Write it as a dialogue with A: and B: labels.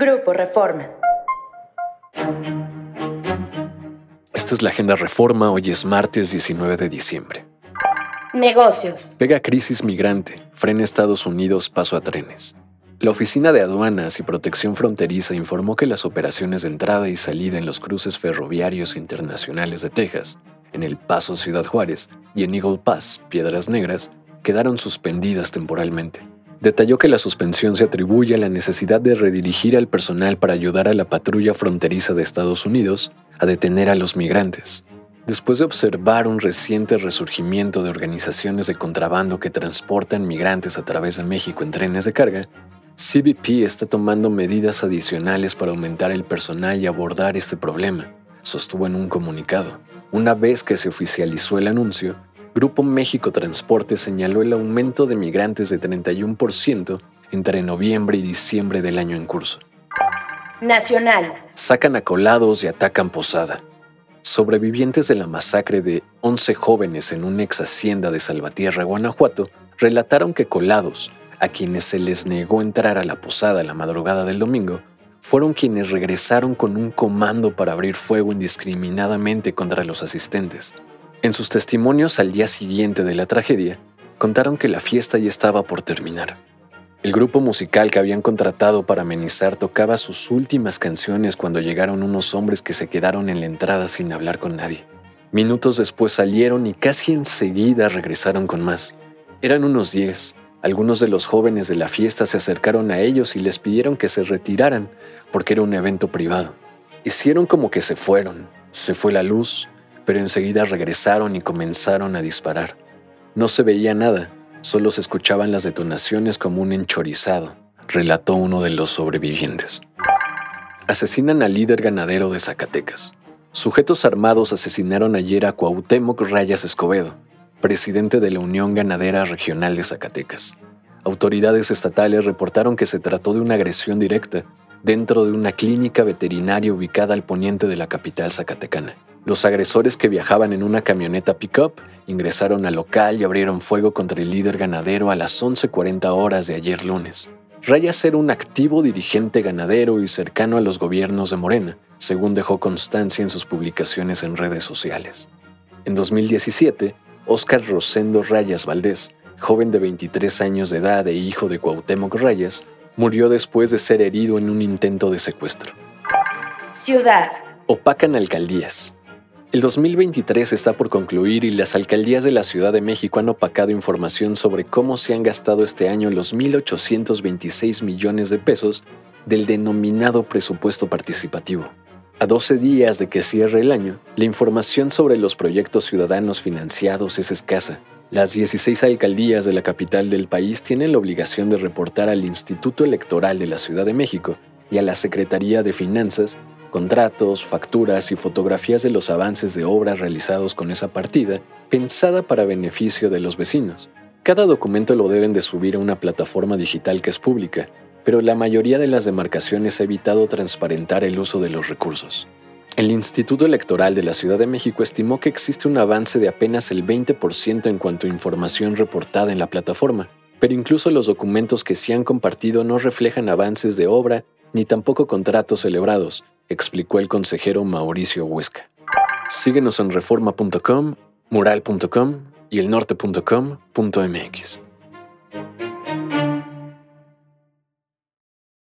A: Grupo Reforma.
B: Esta es la Agenda Reforma, hoy es martes 19 de diciembre.
A: Negocios.
B: Pega crisis migrante, frena Estados Unidos paso a trenes. La Oficina de Aduanas y Protección Fronteriza informó que las operaciones de entrada y salida en los cruces ferroviarios internacionales de Texas, en El Paso Ciudad Juárez y en Eagle Pass, Piedras Negras, quedaron suspendidas temporalmente. Detalló que la suspensión se atribuye a la necesidad de redirigir al personal para ayudar a la patrulla fronteriza de Estados Unidos a detener a los migrantes. Después de observar un reciente resurgimiento de organizaciones de contrabando que transportan migrantes a través de México en trenes de carga, CBP está tomando medidas adicionales para aumentar el personal y abordar este problema, sostuvo en un comunicado. Una vez que se oficializó el anuncio, Grupo México Transporte señaló el aumento de migrantes de 31% entre noviembre y diciembre del año en curso.
A: Nacional.
B: Sacan a colados y atacan posada. Sobrevivientes de la masacre de 11 jóvenes en una ex hacienda de Salvatierra, Guanajuato, relataron que colados, a quienes se les negó entrar a la posada la madrugada del domingo, fueron quienes regresaron con un comando para abrir fuego indiscriminadamente contra los asistentes. En sus testimonios al día siguiente de la tragedia, contaron que la fiesta ya estaba por terminar. El grupo musical que habían contratado para amenizar tocaba sus últimas canciones cuando llegaron unos hombres que se quedaron en la entrada sin hablar con nadie. Minutos después salieron y casi enseguida regresaron con más. Eran unos diez. Algunos de los jóvenes de la fiesta se acercaron a ellos y les pidieron que se retiraran porque era un evento privado. Hicieron como que se fueron. Se fue la luz, pero enseguida regresaron y comenzaron a disparar. No se veía nada, solo se escuchaban las detonaciones como un enchorizado, relató uno de los sobrevivientes. Asesinan al líder ganadero de Zacatecas. Sujetos armados asesinaron ayer a Cuauhtémoc Rayas Escobedo, presidente de la Unión Ganadera Regional de Zacatecas. Autoridades estatales reportaron que se trató de una agresión directa dentro de una clínica veterinaria ubicada al poniente de la capital zacatecana. Los agresores que viajaban en una camioneta pickup ingresaron al local y abrieron fuego contra el líder ganadero a las 11.40 horas de ayer lunes. Rayas era un activo dirigente ganadero y cercano a los gobiernos de Morena, según dejó constancia en sus publicaciones en redes sociales. En 2017, Óscar Rosendo Rayas Valdés, joven de 23 años de edad e hijo de Cuauhtémoc Rayas, murió después de ser herido en un intento de secuestro.
A: Ciudad.
B: Opacan alcaldías. El 2023 está por concluir y las alcaldías de la Ciudad de México han opacado información sobre cómo se han gastado este año los 1.826 millones de pesos del denominado presupuesto participativo. A 12 días de que cierre el año, la información sobre los proyectos ciudadanos financiados es escasa. Las 16 alcaldías de la capital del país tienen la obligación de reportar al Instituto Electoral de la Ciudad de México y a la Secretaría de Finanzas contratos, facturas y fotografías de los avances de obras realizados con esa partida, pensada para beneficio de los vecinos. Cada documento lo deben de subir a una plataforma digital que es pública, pero la mayoría de las demarcaciones ha evitado transparentar el uso de los recursos. El Instituto Electoral de la Ciudad de México estimó que existe un avance de apenas el 20% en cuanto a información reportada en la plataforma, pero incluso los documentos que se han compartido no reflejan avances de obra ni tampoco contratos celebrados, explicó el consejero Mauricio Huesca. Síguenos en reforma.com, mural.com y elnorte.com.mx.